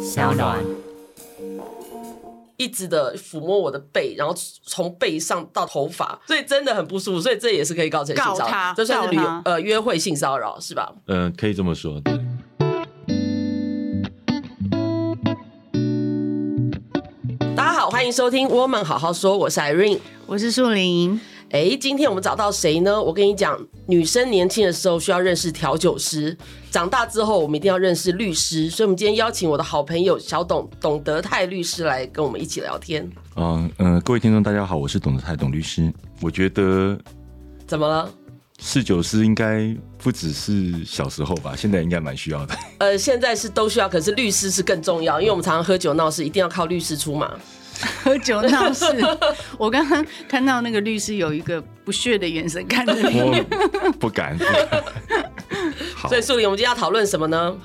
小暖。一直的抚摸我的背，然后从背上到头发，所以真的很不舒服，所以这也是可以告成性骚扰，这算是旅呃约会性骚扰是吧？嗯、呃，可以这么说。对。大家好，欢迎收听《我们好好说》，我是 Irene，我是树林。哎，今天我们找到谁呢？我跟你讲，女生年轻的时候需要认识调酒师，长大之后我们一定要认识律师。所以，我们今天邀请我的好朋友小董董德泰律师来跟我们一起聊天。嗯嗯、呃，各位听众大家好，我是董德泰董律师。我觉得怎么了？侍酒师应该不只是小时候吧，现在应该蛮需要的。呃，现在是都需要，可是律师是更重要，因为我们常常喝酒闹事，一定要靠律师出马。喝酒闹事，我刚刚看到那个律师有一个不屑的眼神看着你，不敢。所以，树林，我们今天要讨论什么呢？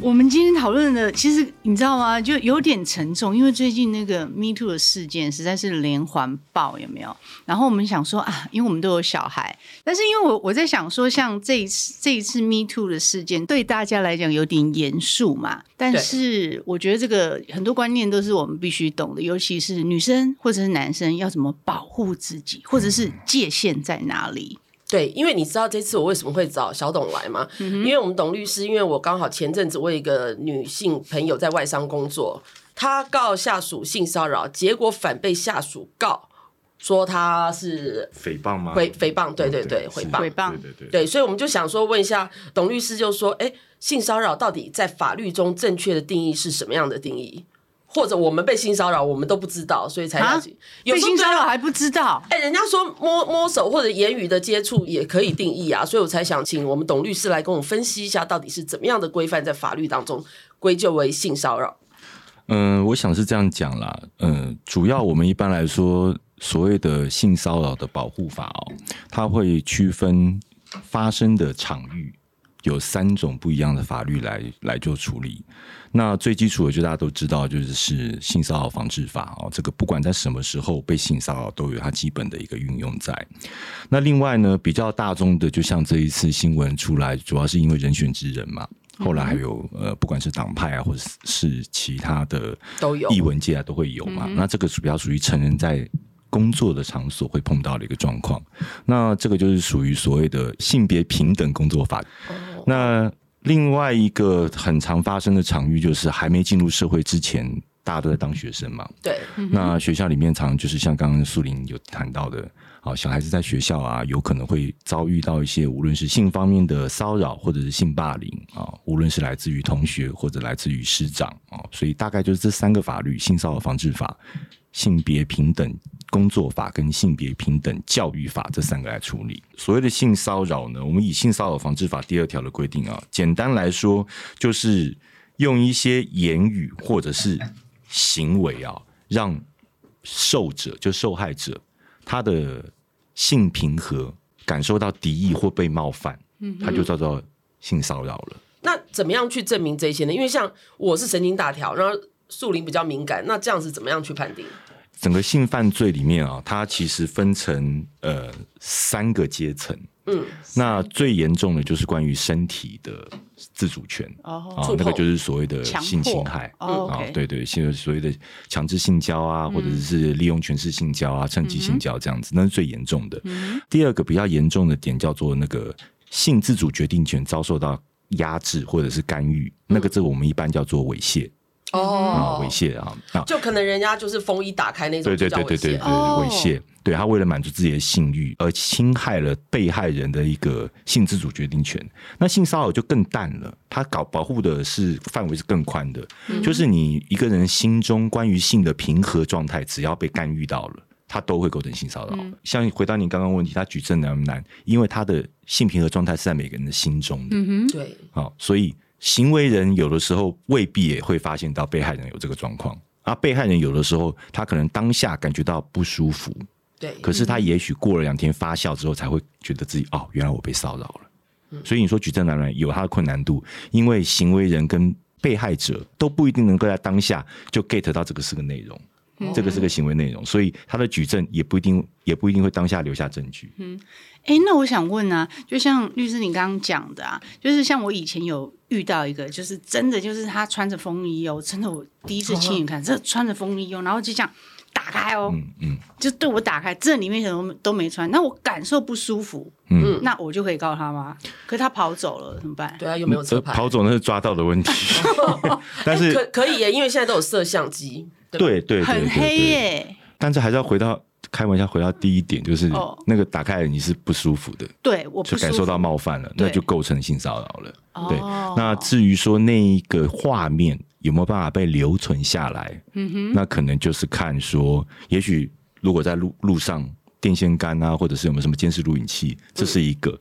我们今天讨论的，其实你知道吗？就有点沉重，因为最近那个 Me Too 的事件实在是连环爆，有没有？然后我们想说啊，因为我们都有小孩，但是因为我我在想说，像这一次这一次 Me Too 的事件，对大家来讲有点严肃嘛。但是我觉得这个很多观念都是我们必须懂的，尤其是女生或者是男生要怎么保护自己，或者是界限在哪里。对，因为你知道这次我为什么会找小董来吗？嗯、因为我们董律师，因为我刚好前阵子我有一个女性朋友在外商工作，她告下属性骚扰，结果反被下属告说她是诽谤吗？诽诽谤，对对对，诽谤，诽谤，对对对，对，所以我们就想说问一下董律师，就说，哎，性骚扰到底在法律中正确的定义是什么样的定义？或者我们被性骚扰，我们都不知道，所以才要有性骚扰还不知道？哎、欸，人家说摸摸手或者言语的接触也可以定义啊，所以我才想请我们董律师来跟我们分析一下，到底是怎么样的规范在法律当中归咎为性骚扰。嗯，我想是这样讲啦。嗯，主要我们一般来说所谓的性骚扰的保护法哦，它会区分发生的场域。有三种不一样的法律来来做处理。那最基础的，就大家都知道，就是是性骚扰防治法哦。这个不管在什么时候被性骚扰，都有它基本的一个运用在。那另外呢，比较大宗的，就像这一次新闻出来，主要是因为人选之人嘛。后来还有呃，不管是党派啊，或者是其他的都有艺文界啊，都会有嘛。那这个主要属于成人在。工作的场所会碰到的一个状况，那这个就是属于所谓的性别平等工作法。那另外一个很常发生的场域，就是还没进入社会之前，大家都在当学生嘛。对。那学校里面常常就是像刚刚苏林有谈到的，啊，小孩子在学校啊，有可能会遭遇到一些无论是性方面的骚扰，或者是性霸凌啊，无论是来自于同学或者来自于师长啊，所以大概就是这三个法律：性骚扰防治法、性别平等。工作法跟性别平等教育法这三个来处理。所谓的性骚扰呢，我们以性骚扰防治法第二条的规定啊，简单来说就是用一些言语或者是行为啊，让受者就受害者他的性平和感受到敌意或被冒犯，他就叫做性骚扰了。那怎么样去证明这些呢？因为像我是神经大条，然后树林比较敏感，那这样子怎么样去判定？整个性犯罪里面啊，它其实分成呃三个阶层。嗯，那最严重的就是关于身体的自主权。哦，啊，那个就是所谓的性侵害。哦，啊，对对，现在所谓的强制性交啊，或者是利用权势性交啊，趁机性交这样子，那是最严重的。第二个比较严重的点叫做那个性自主决定权遭受到压制或者是干预，那个这个我们一般叫做猥亵。哦，猥亵啊，就可能人家就是风衣打开那种，对对对对对对，猥亵，对，他为了满足自己的性欲而侵害了被害人的一个性自主决定权。那性骚扰就更淡了，他搞保护的是范围是更宽的，就是你一个人心中关于性的平和状态，只要被干预到了，他都会构成性骚扰。像回答您刚刚问题，他举证难不难？因为他的性平和状态是在每个人的心中的，嗯哼，对，好，所以。行为人有的时候未必也会发现到被害人有这个状况，啊被害人有的时候他可能当下感觉到不舒服，对，可是他也许过了两天发酵之后才会觉得自己哦，原来我被骚扰了。所以你说举证难不难？有他的困难度，因为行为人跟被害者都不一定能够在当下就 get 到这个是个内容。这个是个行为内容，所以他的举证也不一定，也不一定会当下留下证据。嗯，哎，那我想问啊，就像律师你刚刚讲的啊，就是像我以前有遇到一个，就是真的就是他穿着风衣哦，真的我第一次亲眼看，这穿着风衣哦，然后就这样。打开哦，嗯嗯，就对我打开，这里面什么都没穿，那我感受不舒服，嗯，那我就可以告他吗？可是他跑走了，怎么办？对啊，又没有车牌，跑走那是抓到的问题。但是可可以耶，因为现在都有摄像机，对对，很黑耶。但是还是要回到开玩笑，回到第一点，就是那个打开你是不舒服的，对，我就感受到冒犯了，那就构成性骚扰了。对，那至于说那一个画面。有没有办法被留存下来？嗯哼，那可能就是看说，也许如果在路路上电线杆啊，或者是有没有什么监视录影器，这是一个。嗯、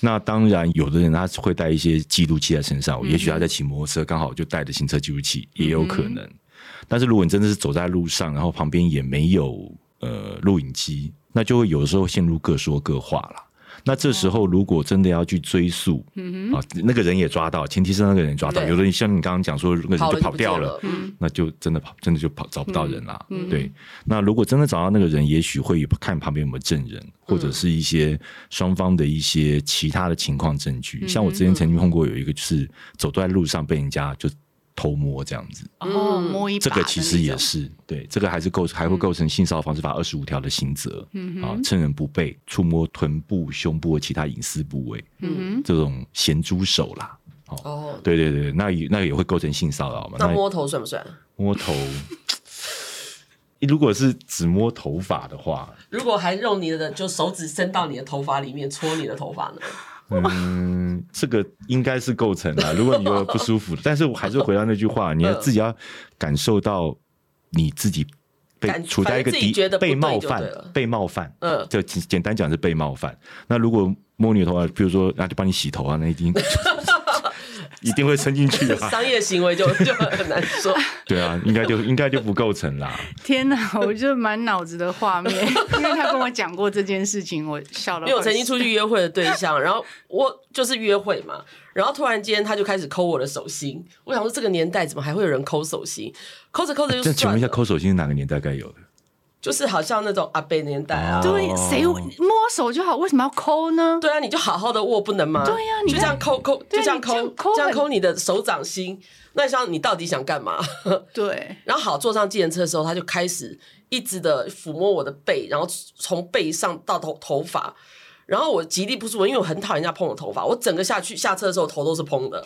那当然，有的人他会带一些记录器在身上，嗯、也许他在骑摩托车，刚好就带着行车记录器，也有可能。嗯、但是如果你真的是走在路上，然后旁边也没有呃录影机，那就会有的时候陷入各说各话了。那这时候，如果真的要去追溯，嗯啊，那个人也抓到，前提是那个人抓到。有的人像你刚刚讲说，那个人就跑掉了，那就真的跑，真的就跑找不到人了。对，那如果真的找到那个人，也许会看旁边有没有证人，或者是一些双方的一些其他的情况证据。像我之前曾经碰过有一个，就是走在路上被人家就。偷摸这样子哦，摸一把，这个其实也是对，这个还是构还会构成性骚扰防治法二十五条的刑责。嗯哼，啊，趁人不备触摸臀部、胸部和其他隐私部位，嗯哼，这种咸猪手啦，哦，对对对，那也那也会构成性骚扰嘛？那摸头算不算？摸头，如果是只摸头发的话，如果还用你的就手指伸到你的头发里面搓你的头发呢？嗯，这个应该是构成的。如果你有不舒服，但是我还是回到那句话，你要自己要感受到你自己被处在一个敌被冒犯，被冒犯。嗯，就简单讲是被冒犯。那如果摸你的头发，比如说那就帮你洗头啊，那一定。一定会伸进去的，商业行为就 就很难说。对啊，应该就应该就不构成啦。天哪，我就满脑子的画面，因为他跟我讲过这件事情，我笑了。因为我曾经出去约会的对象，然后我就是约会嘛，然后突然间他就开始抠我的手心。我想说，这个年代怎么还会有人抠手心？抠着抠着就。那请问一下，抠手心是哪个年代该有的？就是好像那种阿伯年代啊，对，谁摸手就好，为什么要抠呢？对啊，你就好好的握不能吗？对呀，你就这样抠抠，就这样抠，这样抠你的手掌心。那像你到底想干嘛？对。然后好，坐上计程车的时候，他就开始一直的抚摸我的背，然后从背上到头头发。然后我极力不舒服，因为我很讨厌人家碰我头发。我整个下去下车的时候，头都是蓬的。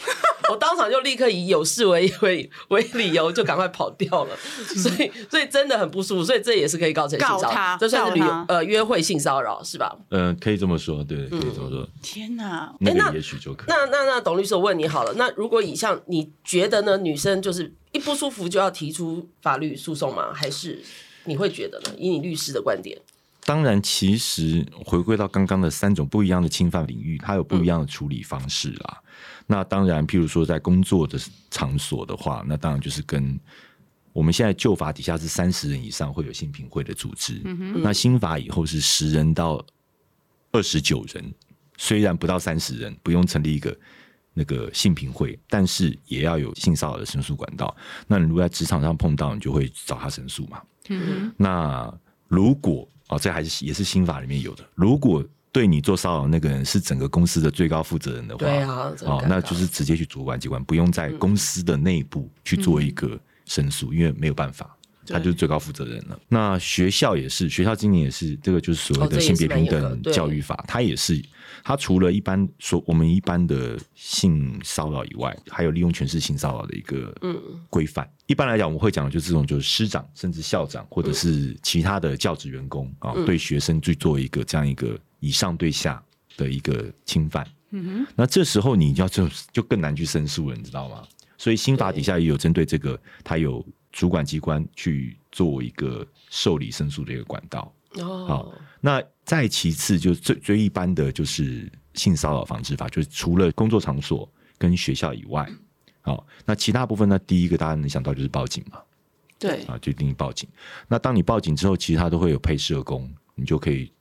我当场就立刻以有事为 为为理由，就赶快跑掉了。所以所以真的很不舒服。所以这也是可以告成性骚扰，这算是旅游呃约会性骚扰是吧？嗯、呃，可以这么说，对，可以这么说。天哪，那个也许就可以。那那那董律师，我问你好了，那如果以上你觉得呢？女生就是一不舒服就要提出法律诉讼吗？还是你会觉得呢？以你律师的观点？当然，其实回归到刚刚的三种不一样的侵犯领域，它有不一样的处理方式啦。嗯、那当然，譬如说在工作的场所的话，那当然就是跟我们现在旧法底下是三十人以上会有性平会的组织。嗯、那新法以后是十人到二十九人，虽然不到三十人，不用成立一个那个性平会，但是也要有性骚扰的申诉管道。那你如果在职场上碰到，你就会找他申诉嘛。那如果哦，这还是也是新法里面有的。如果对你做骚扰那个人是整个公司的最高负责人的话，对啊，哦，那就是直接去主管机关，不用在公司的内部去做一个申诉，嗯、因为没有办法，他就是最高负责人了。那学校也是，学校今年也是，这个就是所谓的性别平等教育法，它、哦、也是。它除了一般说我们一般的性骚扰以外，还有利用权势性骚扰的一个规范。嗯、一般来讲，我们会讲的就是这种，就是师长甚至校长或者是其他的教职员工啊，嗯、对学生去做一个这样一个以上对下的一个侵犯。嗯哼，那这时候你要就就更难去申诉了，你知道吗？所以新法底下也有针对这个，它有主管机关去做一个受理申诉的一个管道。哦，好，那。再其次，就最最一般的就是性骚扰防治法，就是除了工作场所跟学校以外，好，那其他部分呢？第一个大家能想到就是报警嘛，对，啊，就一定报警。那当你报警之后，其实他都会有配社工，你就可以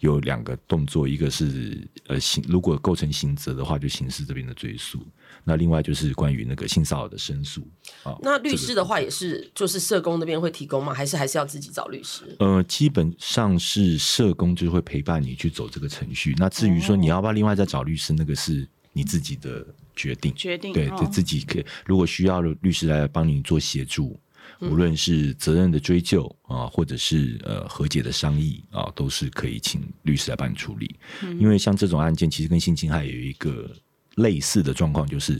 有两个动作，一个是呃刑，如果构成刑责的话，就刑事这边的追诉。那另外就是关于那个性骚扰的申诉啊。那律师的话也是，就是社工那边会提供吗？还是还是要自己找律师？呃，基本上是社工就会陪伴你去走这个程序。那至于说你要不要另外再找律师，那个是你自己的决定。决定对，就自己可以。如果需要律师来帮你做协助。无论是责任的追究啊，或者是呃和解的商议啊，都是可以请律师来帮你处理。因为像这种案件，其实跟性侵害有一个类似的状况，就是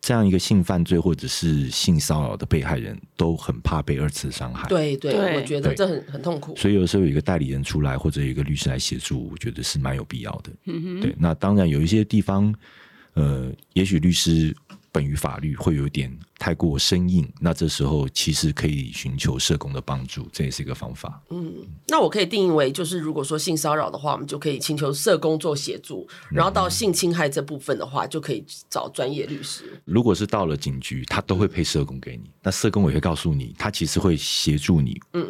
这样一个性犯罪或者是性骚扰的被害人都很怕被二次伤害。对对，我觉得这很很痛苦。所以有时候有一个代理人出来，或者有一个律师来协助，我觉得是蛮有必要的。对，那当然有一些地方，呃，也许律师。本于法律会有点太过生硬，那这时候其实可以寻求社工的帮助，这也是一个方法。嗯，那我可以定义为，就是如果说性骚扰的话，我们就可以请求社工做协助，然后到性侵害这部分的话，就可以找专业律师。如果是到了警局，他都会配社工给你，那社工也会告诉你，他其实会协助你。嗯，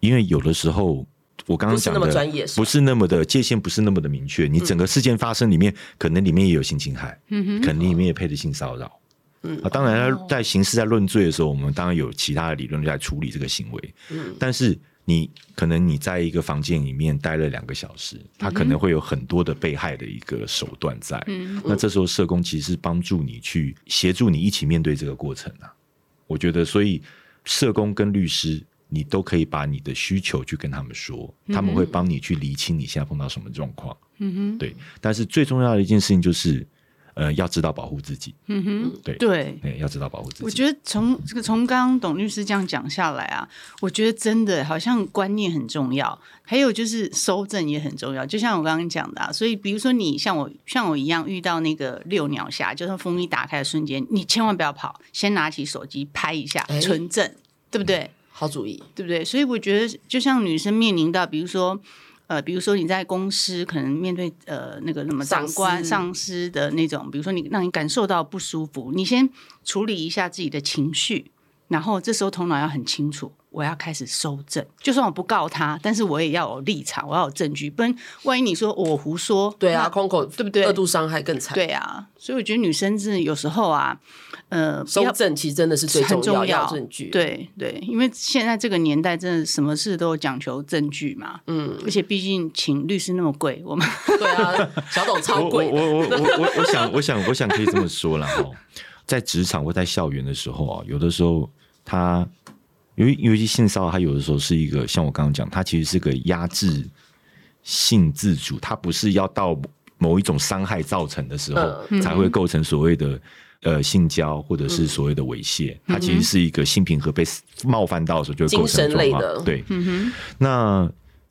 因为有的时候。我刚刚讲的不是那么专业，不是那么的界限，不是那么的明确。你整个事件发生里面，可能里面也有性侵害，嗯，可能里面也配着性骚扰，嗯啊。当然，在刑事在论罪的时候，我们当然有其他的理论在处理这个行为，嗯。但是你可能你在一个房间里面待了两个小时，他可能会有很多的被害的一个手段在，嗯。那这时候社工其实是帮助你去协助你一起面对这个过程啊。我觉得，所以社工跟律师。你都可以把你的需求去跟他们说，他们会帮你去厘清你现在碰到什么状况。嗯哼，对。但是最重要的一件事情就是，呃，要知道保护自己。嗯哼，对对，对，要知道保护自己。我觉得从这个从刚刚董律师这样讲下来啊，我觉得真的好像观念很重要，还有就是收证也很重要。就像我刚刚讲的啊，所以比如说你像我像我一样遇到那个六鸟侠，就是风一打开的瞬间，你千万不要跑，先拿起手机拍一下，存证，欸，对不对？好主意，对不对？所以我觉得，就像女生面临到，比如说，呃，比如说你在公司可能面对呃那个什么长官、上司的那种，比如说你让你感受到不舒服，你先处理一下自己的情绪，然后这时候头脑要很清楚。我要开始收证，就算我不告他，但是我也要有立场，我要有证据，不然万一你说我胡说，对啊，空口对不对？二度伤害更惨，对啊。所以我觉得女生是有时候啊，呃，收证其实真的是最重要，要。证据，对对，因为现在这个年代真的什么事都讲求证据嘛，嗯，而且毕竟请律师那么贵，我们对啊，小董超贵，我我我我我我想我想我想可以这么说了哈，在职场或在校园的时候啊，有的时候他。因为尤其性骚扰，它有的时候是一个像我刚刚讲，它其实是个压制性自主，它不是要到某一种伤害造成的时候才会构成所谓的呃性交或者是所谓的猥亵，它其实是一个性平和被冒犯到的时候就会构成状况。对，那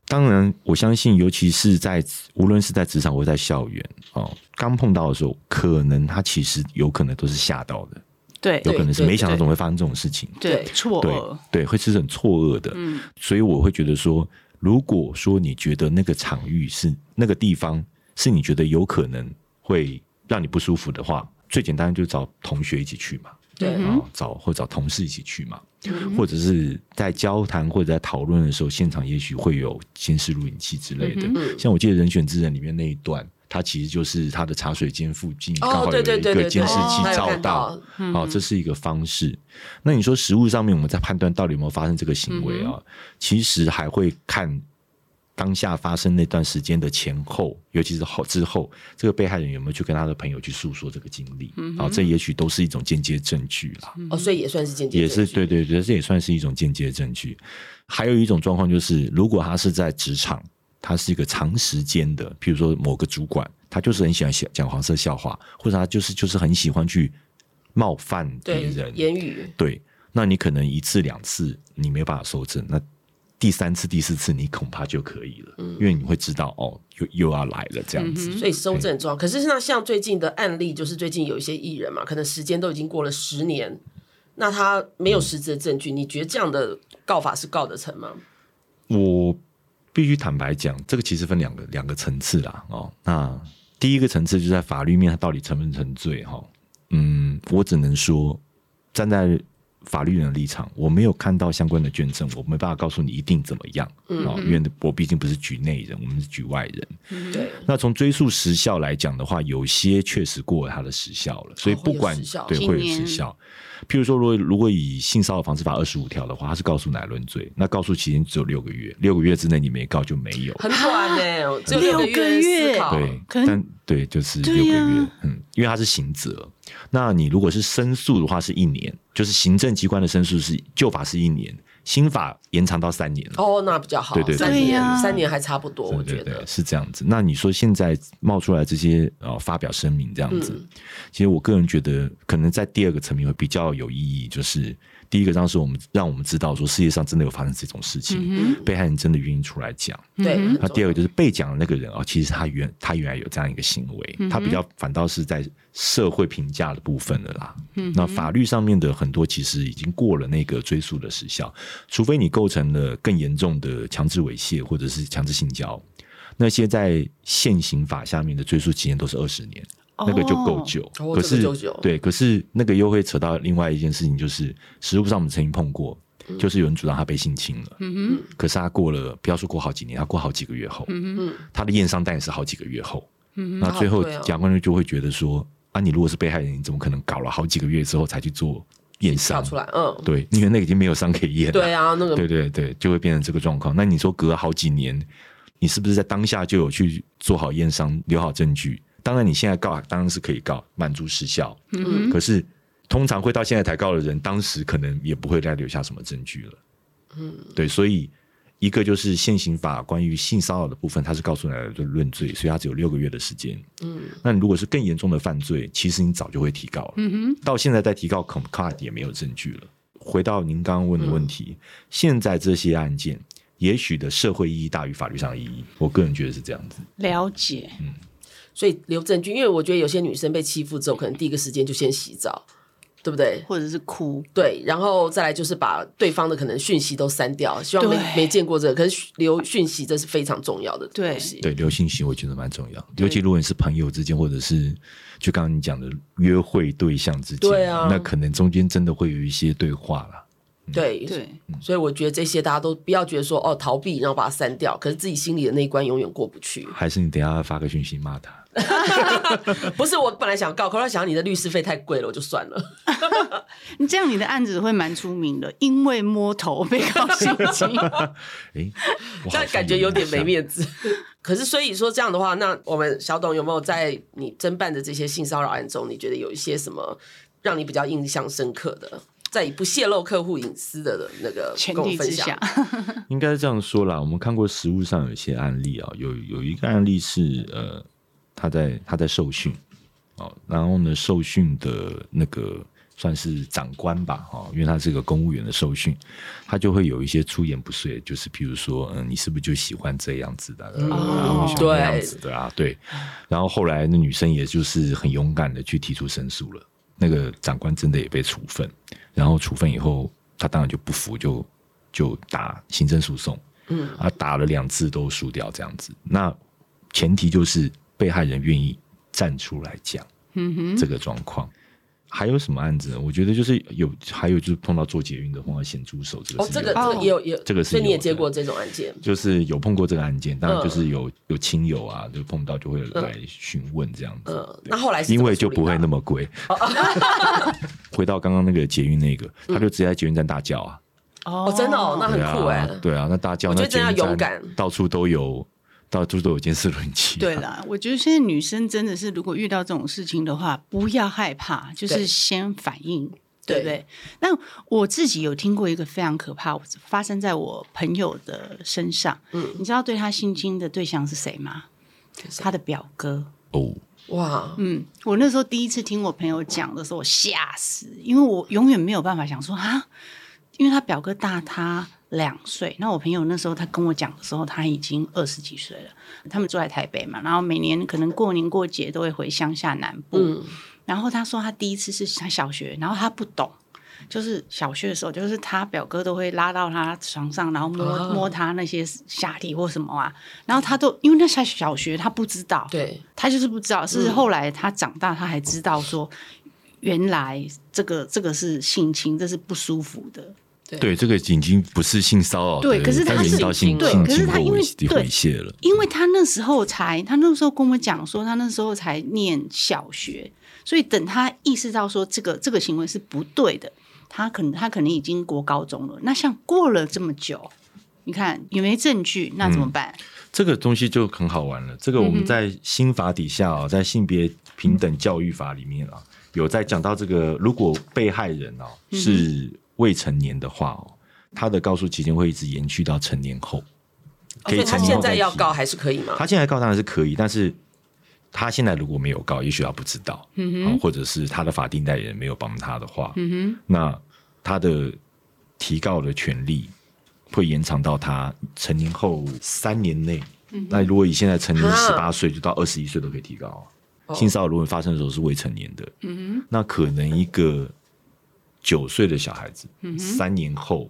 当然我相信，尤其是在无论是在职场或在校园哦，刚碰到的时候，可能他其实有可能都是吓到的。对，有可能是没想到总会发生这种事情，对，错愕，对，会是很错愕的。嗯，所以我会觉得说，如果说你觉得那个场域是那个地方是你觉得有可能会让你不舒服的话，最简单就找同学一起去嘛，对，然后找或找同事一起去嘛，嗯，或者是在交谈或者在讨论的时候，现场也许会有监视录影器之类的。嗯，像我记得《人选之人》里面那一段。它其实就是他的茶水间附近刚好有一个监视器照到，哦，这是一个方式。那你说实物上面我们在判断到底有没有发生这个行为啊？其实还会看当下发生那段时间的前后，尤其是后之后，这个被害人有没有去跟他的朋友去诉说这个经历？啊，这也许都是一种间接证据啦。哦，所以也算是间接，也是对对对，这也算是一种间接证据。还有一种状况就是，如果他是在职场。他是一个长时间的，譬如说某个主管，他就是很喜欢讲黄色笑话，或者他就是就是很喜欢去冒犯别人言语。对，那你可能一次两次你没有办法收证，那第三次第四次你恐怕就可以了，嗯、因为你会知道哦，又又要来了这样子。所以收证重要。可是那像最近的案例，就是最近有一些艺人嘛，可能时间都已经过了十年，那他没有实质的证据，嗯、你觉得这样的告法是告得成吗？我。必须坦白讲，这个其实分两个两个层次啦。哦，那第一个层次就在法律面，它到底成不成罪？哈，嗯，我只能说，站在法律人的立场，我没有看到相关的卷证，我没办法告诉你一定怎么样。嗯，哦，因为我毕竟不是局内人，我们是局外人。那从追诉时效来讲的话，有些确实过了它的时效了，所以不管，哦，对会有时效。譬如说，如果如果以性骚扰防治法二十五条的话，它是告诉乃论罪，那告诉期间只有六个月，六个月之内你没告就没有，很短呢，欸，只有六个月。对，但对就是六个月，啊，嗯，因为它是刑责。那你如果是申诉的话，是一年，就是行政机关的申诉是旧法是一年。新法延长到三年了哦，那比较好。对对对，三年三年还差不多，我觉得是这样子。那你说现在冒出来这些呃发表声明这样子，嗯，其实我个人觉得可能在第二个层面会比较有意义，就是。第一个，当时我们让我们知道说世界上真的有发生这种事情，嗯、被害人真的愿意出来讲。对。那第二个就是被讲的那个人啊，其实他原他原来有这样一个行为，嗯、他比较反倒是在社会评价的部分了啦。嗯。那法律上面的很多其实已经过了那个追诉的时效，除非你构成了更严重的强制猥亵或者是强制性交，那些在现行法下面的追诉期限都是二十年。那个就够久，哦、可是、这个、对，可是那个又会扯到另外一件事情，就是实务上我们曾经碰过、嗯，就是有人主张他被性侵了，嗯哼，可是他过了，不要说过好几年，他过好几个月后，嗯哼，他的验伤单也是好几个月后，嗯哼，那最后检察官就会觉得说，啊，你如果是被害人，你怎么可能搞了好几个月之后才去做验伤？出来？嗯，对，因为那个已经没有伤可以验了，对啊，那个，对对对，就会变成这个状况。那你说隔了好几年，你是不是在当下就有去做好验伤，留好证据？当然，你现在告当然是可以告，满足时效。嗯，可是通常会到现在才告的人，当时可能也不会再留下什么证据了。嗯，对，所以一个就是现行法关于性骚扰的部分，他是告诉来的论罪，所以他只有六个月的时间。嗯，那你如果是更严重的犯罪，其实你早就会提告了。嗯哼，到现在再提告，恐怕也没有证据了。回到您刚刚问的问题，嗯，现在这些案件，也许的社会意义大于法律上的意义，我个人觉得是这样子。了解。嗯。所以留证据，因为我觉得有些女生被欺负之后，可能第一个时间就先洗澡，对不对？或者是哭，对，然后再来就是把对方的可能讯息都删掉，希望没没见过这个。可是留讯息这是非常重要的东西，对，对，留讯息我觉得蛮重要，尤其如果你是朋友之间，或者是就刚刚你讲的约会对象之间，对啊，那可能中间真的会有一些对话了。对对，所以我觉得这些大家都不要觉得说哦逃避，然后把它删掉，可是自己心里的那一关永远过不去。还是你等一下发个讯息骂他？不是，我本来想告，可是想你的律师费太贵了，我就算了。你这样你的案子会蛮出名的，因为摸头被告性侵。哎、欸，这样感觉有点没面子。可是所以说这样的话，那我们小董有没有在你侦办的这些性骚扰案中，你觉得有一些什么让你比较印象深刻的？在不泄露客户隐私的那个前提之下，应该是这样说啦。我们看过实物上有一些案例啊，有有一个案例是呃，他在他在受训哦，然后呢，受训的那个算是长官吧，哦，因为他是个公务员的受训，他就会有一些出言不逊，就是譬如说，嗯，你是不是就喜欢这样子的？哦，对，这样子的啊，对。然后后来那女生也就是很勇敢的去提出申诉了。那个长官真的也被处分，然后处分以后，他当然就不服，就就打行政诉讼，嗯，啊，打了两次都输掉这样子。那前提就是被害人愿意站出来讲，嗯哼，这个状况。还有什么案子？我觉得就是有，还有就是碰到做捷运的，碰到咸猪手这个。哦，这个这个也有也有，这个是。所以你也接过这种案件？就是有碰过这个案件，当然就是有有亲友啊，就碰到就会来询问这样子。嗯，那后来因为就不会那么贵。回到刚刚那个捷运那个，他就直接在捷运站大叫啊！哦，真的哦，那很酷哎。对啊，那大叫，那真要勇敢，到处都有。到处都有监视录影器。对啦，我觉得现在女生真的是，如果遇到这种事情的话，不要害怕，就是先反应，对，对不对？那我自己有听过一个非常可怕，发生在我朋友的身上。嗯，你知道对他性侵的对象是谁吗？他的表哥。哦，哇，嗯，我那时候第一次听我朋友讲的时候，我吓死，因为我永远没有办法想说啊，因为他表哥大他。两岁，那我朋友那时候他跟我讲的时候，他已经二十几岁了。他们住在台北嘛，然后每年可能过年过节都会回乡下南部。嗯。然后他说他第一次是他小学，然后他不懂，就是小学的时候，就是他表哥都会拉到他床上，然后摸、啊、摸他那些下体或什么啊，然后他都因为那小小学他不知道，对，他就是不知道，是后来他长大他还知道说。原来这个这个是性侵，这是不舒服的。对，这个已经不是性骚扰，对，可是他是到性对，可是他因为因为他那时候才，他那时候跟我讲说，他那时候才念小学，所以等他意识到说这个这个行为是不对的，他可能他可能已经国高中了。那像过了这么久，你看有没有证据？那怎么办？嗯，这个东西就很好玩了。这个我们在新法底下啊，在性别平等教育法里面啊，有在讲到这个，如果被害人哦是。未成年的话哦，他的告诉期间会一直延续到成年后。可以，他现在要告还是可以吗？他现在告当然是可以，但是他现在如果没有告，也许他不知道，嗯哼，或者是他的法定代理人没有帮他的话，嗯哼，那他的提告的权利会延长到他成年后三年内。嗯、那如果以现在成年十八岁，就到二十一岁都可以提告。啊、性骚扰如果发生的时候是未成年的，嗯哼，那可能一个。九岁的小孩子，三年后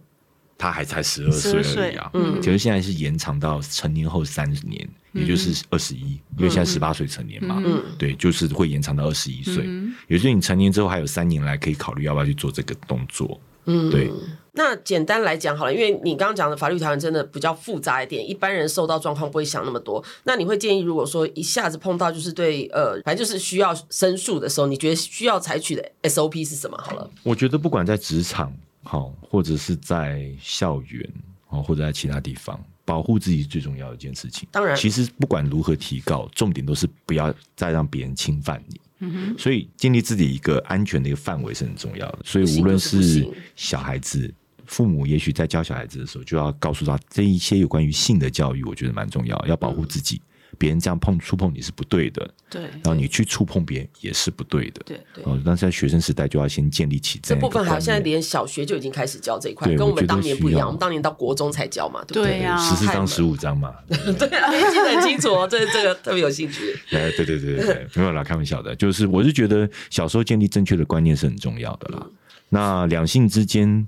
他还才十二岁而已啊！嗯，其实现在是延长到成年后三十年，嗯、也就是二十一，因为现在十八岁成年嘛，嗯、对，就是会延长到二十一岁。也就是你成年之后还有三年来可以考虑要不要去做这个动作。嗯，对。那简单来讲好了，因为你刚刚讲的法律条文真的比较复杂一点，一般人受到状况不会想那么多。那你会建议，如果说一下子碰到就是对呃，反正就是需要申诉的时候，你觉得需要采取的 SOP 是什么？好了，我觉得不管在职场好，或者是在校园哦，或者在其他地方，保护自己最重要的一件事情。当然，其实不管如何提高，重点都是不要再让别人侵犯你。嗯哼，所以建立自己一个安全的一个范围是很重要的。所以无论是小孩子。父母也许在教小孩子的时候，就要告诉他这一些有关于性的教育，我觉得蛮重要，要保护自己。别人这样碰触碰你是不对的，对。然后你去触碰别人也是不对的，对对。哦，但是在学生时代就要先建立起这部分，好像现在连小学就已经开始教这一块，跟我们当年不一样。我们当年到国中才教嘛，对不对？十四章、十五章嘛，对啊，记得很清楚哦。这这个特别有兴趣。哎，对对对对，没有啦，开玩笑的。就是我是觉得小时候建立正确的观念是很重要的啦。那两性之间。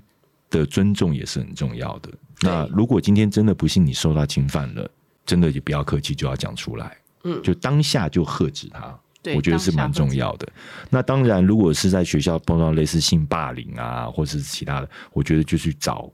的尊重也是很重要的。那如果今天真的不幸你受到侵犯了，真的就不要客气，就要讲出来。嗯，就当下就喝止他。对，我觉得是蛮重要的。那当然，如果是在学校碰到类似性霸凌啊，或者是其他的，我觉得就去找，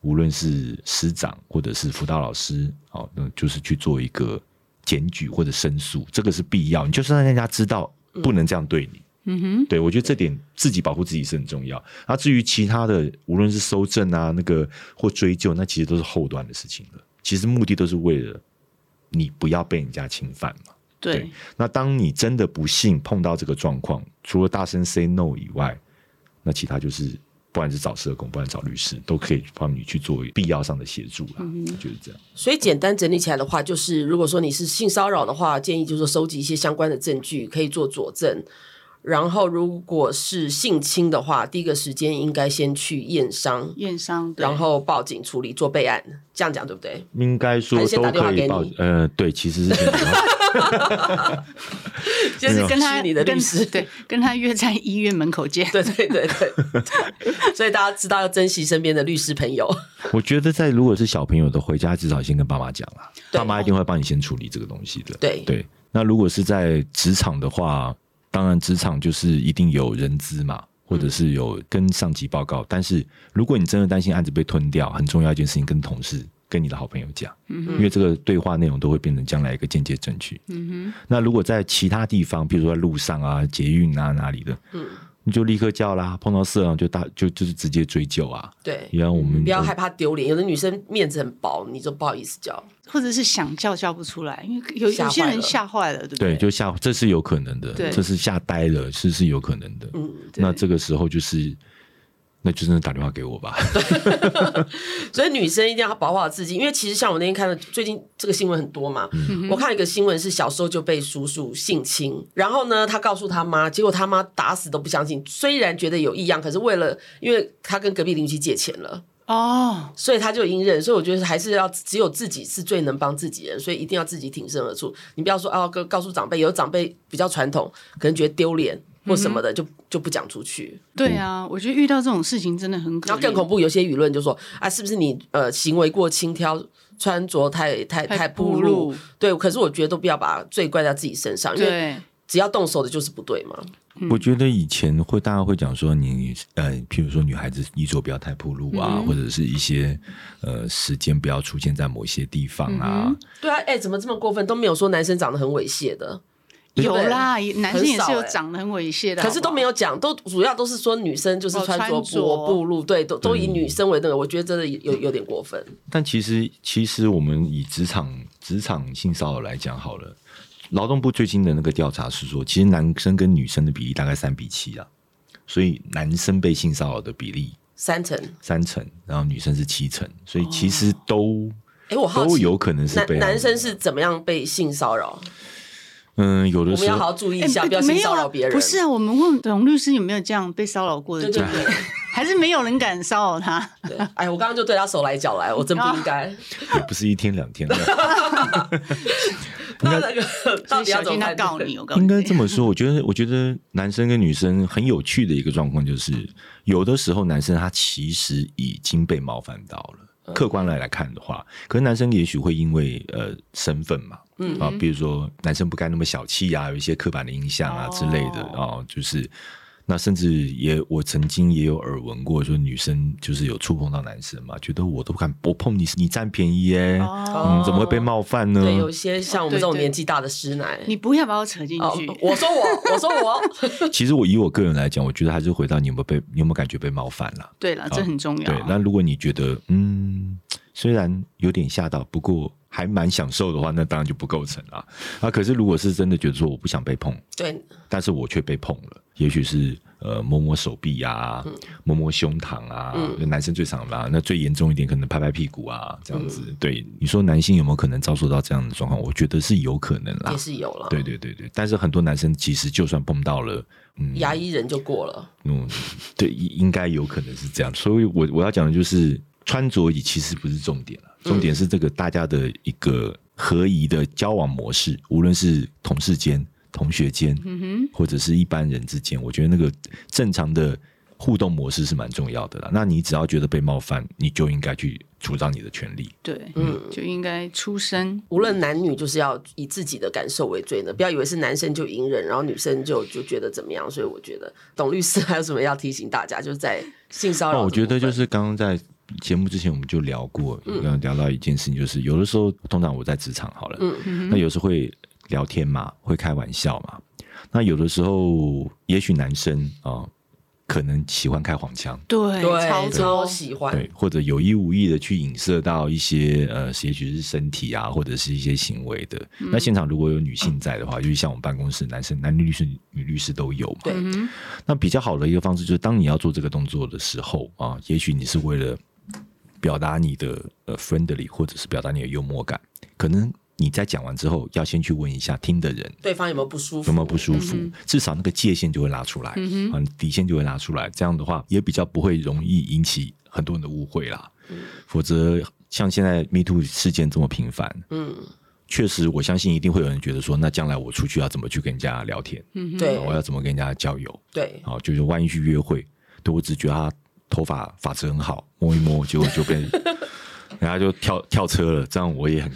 无论是师长或者是辅导老师，好，那就是去做一个检举或者申诉，这个是必要。你就是让人家知道不能这样对你。嗯哼，对，我觉得这点自己保护自己是很重要。那至于其他的，无论是搜证啊，那个或追究，那其实都是后端的事情了。其实目的都是为了你不要被人家侵犯嘛。对，对。那当你真的不幸碰到这个状况，除了大声 say no 以外，那其他就是不管是找社工，不管找律师，都可以帮你去做必要上的协助了。嗯，就是这样。所以简单整理起来的话，就是如果说你是性骚扰的话，建议就是说收集一些相关的证据，可以做佐证。然后，如果是性侵的话，第一个时间应该先去验伤，验伤，然后报警处理做备案，这样讲对不对？应该说都可以报。呃，对，其实是这样，就是跟他 你的律师对，跟他约在医院门口见。对对对对，所以大家知道要珍惜身边的律师朋友。我觉得在如果是小朋友的回家，至少先跟爸妈讲啊，爸妈一定会帮你先处理这个东西的。对对，那如果是在职场的话。当然，职场就是一定有人资嘛，或者是有跟上级报告。嗯、但是，如果你真的担心案子被吞掉，很重要一件事情，跟同事、跟你的好朋友讲，嗯、因为这个对话内容都会变成将来一个间接证据。嗯哼。那如果在其他地方，比如说在路上啊、捷运啊哪里的，嗯。你就立刻叫啦，碰到色狼就大就就是直接追究啊。对，然后我们不要害怕丢脸，有的女生面子很薄，你就不好意思叫，或者是想叫叫不出来，因为有有些人吓坏了，对不对？对，就吓，这是有可能的，对这是吓呆了，是是有可能的。嗯，那这个时候就是。那就真的打电话给我吧。所以女生一定要保护好自己，因为其实像我那天看的，最近这个新闻很多嘛。嗯、我看一个新闻是小时候就被叔叔性侵，然后呢，他告诉他妈，结果他妈打死都不相信。虽然觉得有异样，可是为了，因为他跟隔壁邻居借钱了哦，所以他就隐忍。所以我觉得还是要只有自己是最能帮自己人，所以一定要自己挺身而出。你不要说哦，告告诉长辈，有长辈比较传统，可能觉得丢脸。或什么的就就不讲出去。对啊，我觉得遇到这种事情真的很可。然后更恐怖，有些舆论就说啊，是不是你呃行为过轻佻，穿着太太太暴露？对，可是我觉得都不要把罪怪在自己身上，因为只要动手的就是不对吗？我觉得以前会大家会讲说你呃，譬如说女孩子衣着不要太暴露啊，嗯、或者是一些呃时间不要出现在某些地方啊。嗯、对啊，哎、欸，怎么这么过分？都没有说男生长得很猥亵的。有啦，男生也是有长得很猥亵的好好，可是都没有讲，都主要都是说女生就是穿着薄暴露，对，都都以女生为那个，我觉得真的有有点过分。但其实其实我们以职场职场性骚扰来讲好了，劳动部最近的那个调查是说，其实男生跟女生的比例大概三比七啊，所以男生被性骚扰的比例三成三成，然后女生是七成，所以其实都哎，我好奇都有可能是被男，男生是怎么样被性骚扰？嗯，有的时候我们要好好注意一下，欸、不要性骚扰别人。不是啊，我们问董律师有没有这样被骚扰过的经验？对对对，还是没有人敢骚扰他？对，哎，我刚刚就对他手来脚来，我真不应该。也不是一天两天的。那那个到底要怎么告你？我告你，应该这么说，我觉得，我觉得男生跟女生很有趣的一个状况就是，有的时候男生他其实已经被冒犯到了。客观来来看的话，可能男生也许会因为呃身份嘛，嗯啊，比如说男生不该那么小气啊，有一些刻板的印象啊之类的啊，就是。那甚至也，我曾经也有耳闻过，说女生就是有触碰到男生嘛，觉得我都不敢不碰你，你占便宜耶，嗯，怎么会被冒犯呢？对，有些像我们这种年纪大的师奶，你不要把我扯进去。我说我，我说我。其实我以我个人来讲，我觉得还是回到你有没有被，你有没有感觉被冒犯了？对了，这很重要。对，那如果你觉得嗯，虽然有点吓到，不过。还蛮享受的话，那当然就不构成了啊。可是如果是真的觉得说我不想被碰，对，但是我却被碰了，也许是呃摸摸手臂啊，嗯、摸摸胸膛啊，嗯、男生最常啦，那最严重一点可能拍拍屁股啊，这样子。嗯、对，你说男性有没有可能遭受到这样的状况？我觉得是有可能啦，也是有了。对对对对，但是很多男生其实就算碰到了，嗯，牙医人就过了。嗯，对，应该有可能是这样。所以我我要讲的就是穿着也其实不是重点了。重点是这个大家的一个合宜的交往模式，嗯、无论是同事间、同学间，嗯、哼或者是一般人之间，我觉得那个正常的互动模式是蛮重要的啦。那你只要觉得被冒犯，你就应该去主张你的权利。对，嗯，就应该出声。无论男女，就是要以自己的感受为最呢，不要以为是男生就隐忍，然后女生就就觉得怎么样。所以我觉得董律师还有什么要提醒大家，就是在性骚扰。我觉得就是刚刚在。节目之前我们就聊过，嗯、聊到一件事情，就是有的时候，通常我在职场好了，嗯、那有时候会聊天嘛，会开玩笑嘛。那有的时候，也许男生啊、呃，可能喜欢开黄腔，对，超超喜欢，对，或者有意无意的去影射到一些呃，也许是身体啊，或者是一些行为的。嗯、那现场如果有女性在的话，就是像我们办公室，男生、男女律师、女律师都有嘛。对，那比较好的一个方式就是，当你要做这个动作的时候啊，也许你是为了。表达你的呃 friendly，或者是表达你的幽默感，可能你在讲完之后，要先去问一下听的人，对方有没有不舒服，有没有不舒服，嗯、至少那个界限就会拉出来，嗯、哼底线就会拉出来。这样的话，也比较不会容易引起很多人的误会啦。嗯、否则，像现在 Me Too 事件这么频繁，嗯，确实，我相信一定会有人觉得说，那将来我出去要怎么去跟人家聊天？嗯，对，我要怎么跟人家交友？对，好，就是万一去约会，对我只觉得他。头发发质很好，摸一摸结果就被人家就跳跳车了，这样我也很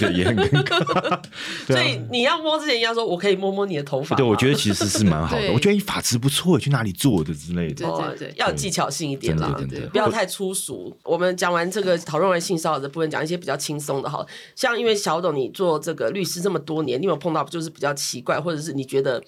就也很尴尬。啊、所以你要摸之前，要说我可以摸摸你的头发。对，我觉得其实是蛮好的。我觉得你发质不错，去哪里做的之类的。对对对，要有技巧性一点啦，对，不要太粗俗。我们讲完这个讨论完性骚扰的部分，讲一些比较轻松的哈。像因为小董你做这个律师这么多年，你有没有碰到就是比较奇怪，或者是你觉得？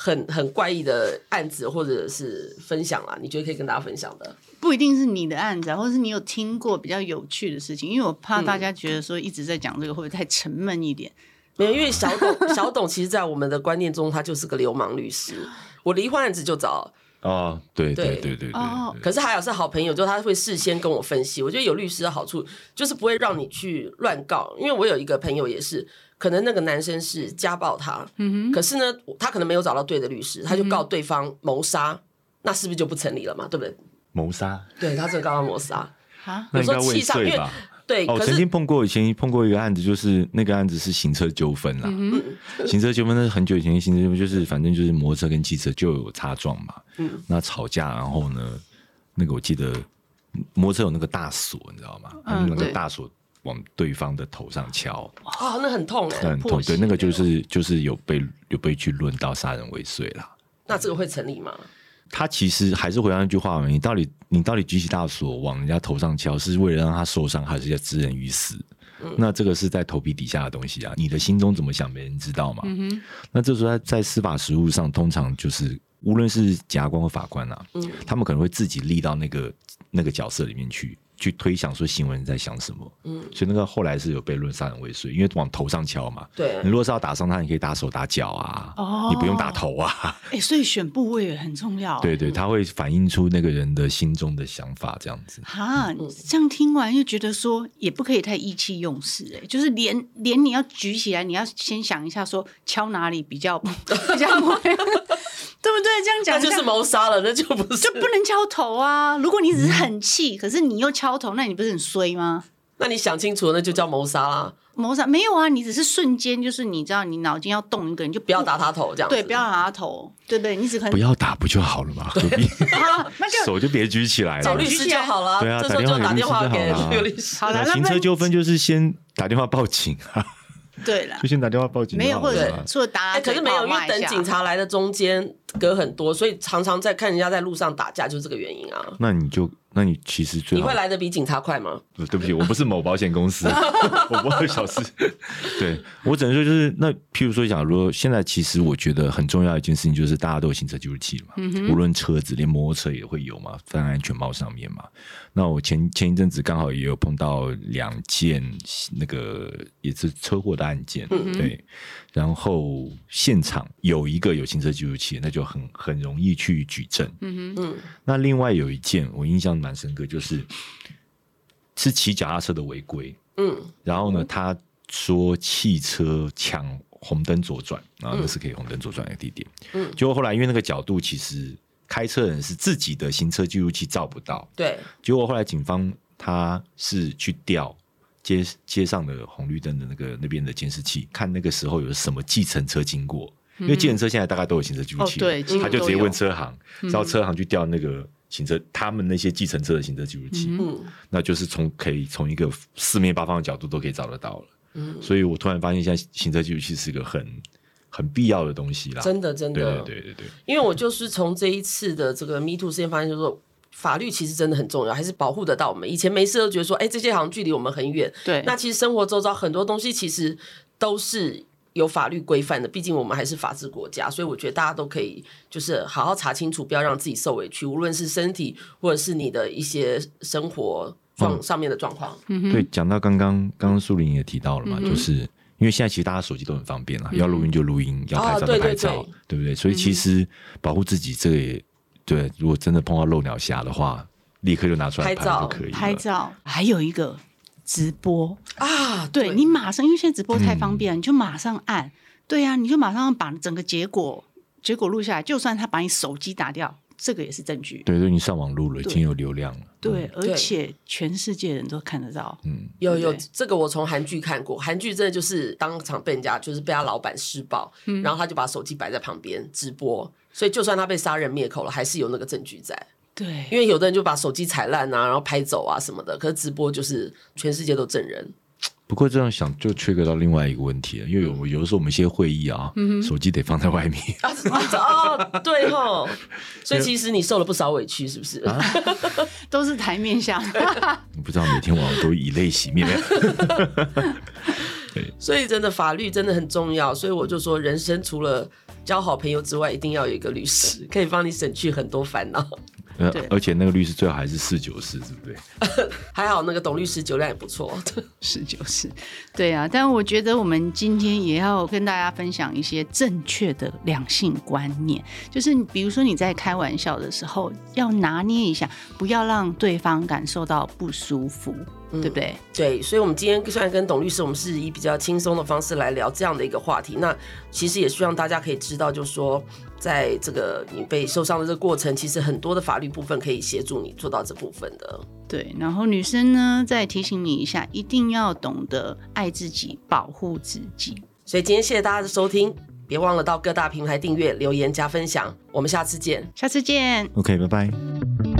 很很怪异的案子，或者是分享啦，你觉得可以跟大家分享的？不一定是你的案子，或者是你有听过比较有趣的事情，因为我怕大家觉得说一直在讲这个会不会太沉闷一点？没有，因为小董 小董其实，在我们的观念中，他就是个流氓律师。我离婚案子就找哦，对对对对对，哦，可是还有是好朋友，就他会事先跟我分析。我觉得有律师的好处就是不会让你去乱告，因为我有一个朋友也是。可能那个男生是家暴他，嗯、哼可是呢，他可能没有找到对的律师，他就告对方谋杀，嗯、那是不是就不成立了嘛？对不对？谋杀，对，他这个刚刚谋杀啊，那应该未遂吧？对，哦，曾经碰过，以前碰过一个案子，就是那个案子是行车纠纷啦，嗯、行车纠纷那是很久以前的行车纠纷，就是反正就是摩托车跟汽车就有擦撞嘛，嗯，那吵架，然后呢，那个我记得摩托车有那个大锁，你知道吗？嗯，那个大锁。往对方的头上敲，哦，那很痛很痛。对，那个就是就是有被有被去论到杀人未遂啦。那这个会成立吗？他其实还是回到那句话嘛，你到底你到底举起大锁往人家头上敲，是为了让他受伤，还是要置人于死？嗯、那这个是在头皮底下的东西啊，你的心中怎么想，没人知道嘛。那这时候在在司法实务上，通常就是无论是检察官或法官啊，嗯、他们可能会自己立到那个那个角色里面去。去推想说新闻在想什么，嗯，所以那个后来是有被论杀人未遂，因为往头上敲嘛。对，你如果是要打伤他，你可以打手打脚啊，哦，你不用打头啊。哎、欸，所以选部位也很重要。对对，他会反映出那个人的心中的想法，这样子。哈，这样听完又觉得说也不可以太意气用事，哎，就是连连你要举起来，你要先想一下说敲哪里比较 比较会。对不对？这样讲那就是谋杀了，那就不是就不能敲头啊！如果你只是很气，嗯、可是你又敲头，那你不是很衰吗？那你想清楚，那就叫谋杀啦。谋杀没有啊，你只是瞬间，就是你知道，你脑筋要动一个人，就不，不要打他头，这样对，不要打他头，对不对？你只可能不要打不就好了吗？何必手就别举起来了，找律师就好了。对啊，这时候就打电话给律师。好了，行车纠纷就是先打电话报警啊。对了，就先打电话报警。没有，或者说打，哎，可是没有，因为等警察来的中间隔很多，所以常常在看人家在路上打架，就是这个原因啊。那你就。那你其实最你会来的比警察快吗？对不起，我不是某保险公司，我不会小事。对，我只能说就是那，譬如说假，如果现在其实我觉得很重要一件事情就是大家都有行车记录器嘛，嗯、无论车子，连摩托车也会有嘛，放在安全帽上面嘛。那我前前一阵子刚好也有碰到两件那个也是车祸的案件，嗯、对，然后现场有一个有行车记录器，那就很很容易去举证。嗯哼，那另外有一件我印象蛮深刻，就是是骑脚踏车的违规，嗯，然后呢，他说汽车抢红灯左转，然后那是可以红灯左转的地点，嗯，结果后来因为那个角度，其实开车人是自己的行车记录器照不到，对，结果后来警方他是去调街街上的红绿灯的那个那边的监视器，看那个时候有什么计程车经过，嗯、因为计程车现在大概都有行车记录器，哦、对，他就直接问车行，然后车行去调那个。行车，他们那些计程车的行车记录器，嗯，那就是从可以从一个四面八方的角度都可以找得到了，嗯，所以我突然发现，现在行车记录器是一个很很必要的东西啦，真的，真的，对对对对，因为我就是从这一次的这个 Me Too 事件发现，就是说法律其实真的很重要，还是保护得到我们。以前没事都觉得说，哎，这些好像距离我们很远，对，那其实生活周遭很多东西其实都是。有法律规范的，毕竟我们还是法治国家，所以我觉得大家都可以就是好好查清楚，不要让自己受委屈，无论是身体或者是你的一些生活状上面的状况。嗯、对，讲到刚刚刚刚苏玲也提到了嘛，嗯、就是因为现在其实大家手机都很方便了，嗯、要录音就录音，要拍照就拍照，哦、对，对，对，对不对？所以其实保护自己，这个也对。如果真的碰到漏鸟侠的话，立刻就拿出来拍就可以拍照。拍照还有一个。直播啊，对，对你马上，因为现在直播太方便了，嗯、你就马上按，对呀、啊，你就马上把整个结果结果录下来，就算他把你手机打掉，这个也是证据。对，对，你上网录了，已经有流量了。对，嗯、而且全世界人都看得到。嗯，有有这个我从韩剧看过，韩剧真的就是当场被人家就是被他老板施暴，嗯、然后他就把手机摆在旁边直播，所以就算他被杀人灭口了，还是有那个证据在。对，因为有的人就把手机踩烂啊，然后拍走啊什么的。可是直播就是全世界都证人。不过这样想就 trigger 到另外一个问题了，因为有有的时候我们一些会议啊，嗯、手机得放在外面。哦，对吼，所以其实你受了不少委屈，是不是？啊、都是台面下。你不知道每天晚上都以泪洗面。对，所以真的法律真的很重要。所以我就说，人生除了交好朋友之外，一定要有一个律师，可以帮你省去很多烦恼。对而且那个律师最好还是四九四，对不对？还好那个董律师酒量也不错，四九四。对啊，但我觉得我们今天也要跟大家分享一些正确的两性观念，就是比如说你在开玩笑的时候要拿捏一下，不要让对方感受到不舒服。对不对？对，所以，我们今天虽然跟董律师，我们是以比较轻松的方式来聊这样的一个话题。那其实也希望大家可以知道，就是说，在这个你被受伤的这个过程，其实很多的法律部分可以协助你做到这部分的。对，然后女生呢，再提醒你一下，一定要懂得爱自己，保护自己。所以今天谢谢大家的收听，别忘了到各大平台订阅、留言、加分享。我们下次见，下次见。OK，拜拜。